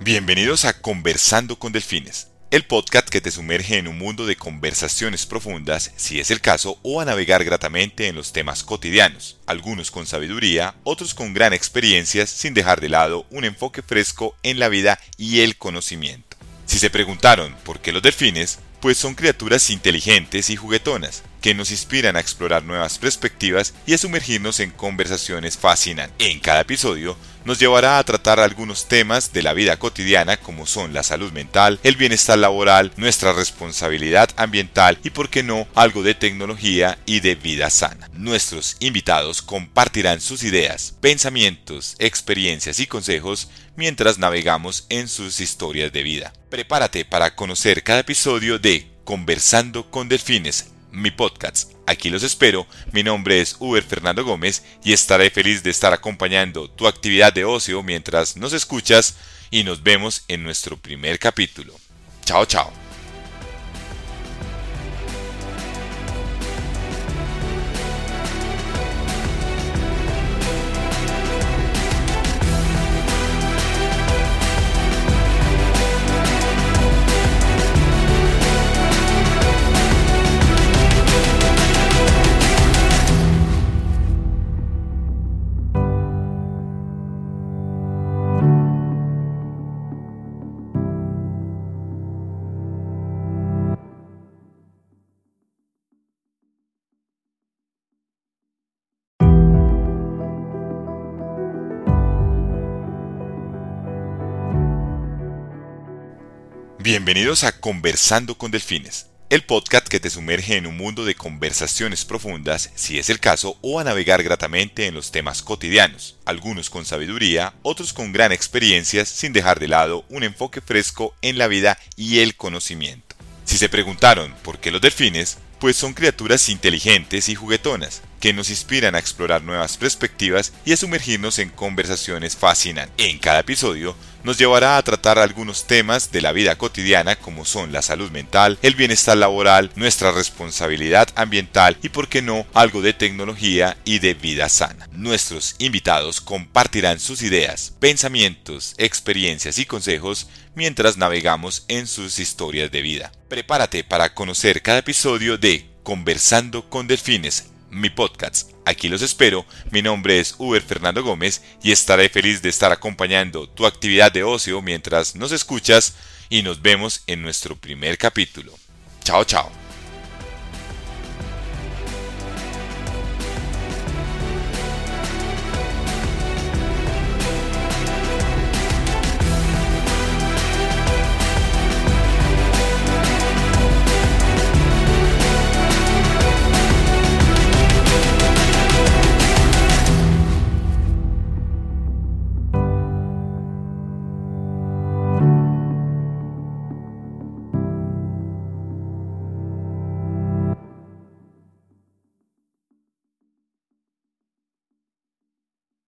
Bienvenidos a Conversando con Delfines, el podcast que te sumerge en un mundo de conversaciones profundas, si es el caso, o a navegar gratamente en los temas cotidianos, algunos con sabiduría, otros con gran experiencia, sin dejar de lado un enfoque fresco en la vida y el conocimiento. Si se preguntaron por qué los delfines, pues son criaturas inteligentes y juguetonas, que nos inspiran a explorar nuevas perspectivas y a sumergirnos en conversaciones fascinantes. En cada episodio nos llevará a tratar algunos temas de la vida cotidiana como son la salud mental, el bienestar laboral, nuestra responsabilidad ambiental y por qué no algo de tecnología y de vida sana. Nuestros invitados compartirán sus ideas, pensamientos, experiencias y consejos mientras navegamos en sus historias de vida. Prepárate para conocer cada episodio de Conversando con Delfines mi podcast. Aquí los espero, mi nombre es Uber Fernando Gómez y estaré feliz de estar acompañando tu actividad de ocio mientras nos escuchas y nos vemos en nuestro primer capítulo. Chao, chao. Bienvenidos a Conversando con Delfines, el podcast que te sumerge en un mundo de conversaciones profundas, si es el caso, o a navegar gratamente en los temas cotidianos, algunos con sabiduría, otros con gran experiencia, sin dejar de lado un enfoque fresco en la vida y el conocimiento. Si se preguntaron por qué los delfines, pues son criaturas inteligentes y juguetonas, que nos inspiran a explorar nuevas perspectivas y a sumergirnos en conversaciones fascinantes. En cada episodio nos llevará a tratar algunos temas de la vida cotidiana como son la salud mental, el bienestar laboral, nuestra responsabilidad ambiental y por qué no algo de tecnología y de vida sana. Nuestros invitados compartirán sus ideas, pensamientos, experiencias y consejos mientras navegamos en sus historias de vida. Prepárate para conocer cada episodio de Conversando con Delfines mi podcast. Aquí los espero, mi nombre es Uber Fernando Gómez y estaré feliz de estar acompañando tu actividad de ocio mientras nos escuchas y nos vemos en nuestro primer capítulo. Chao, chao.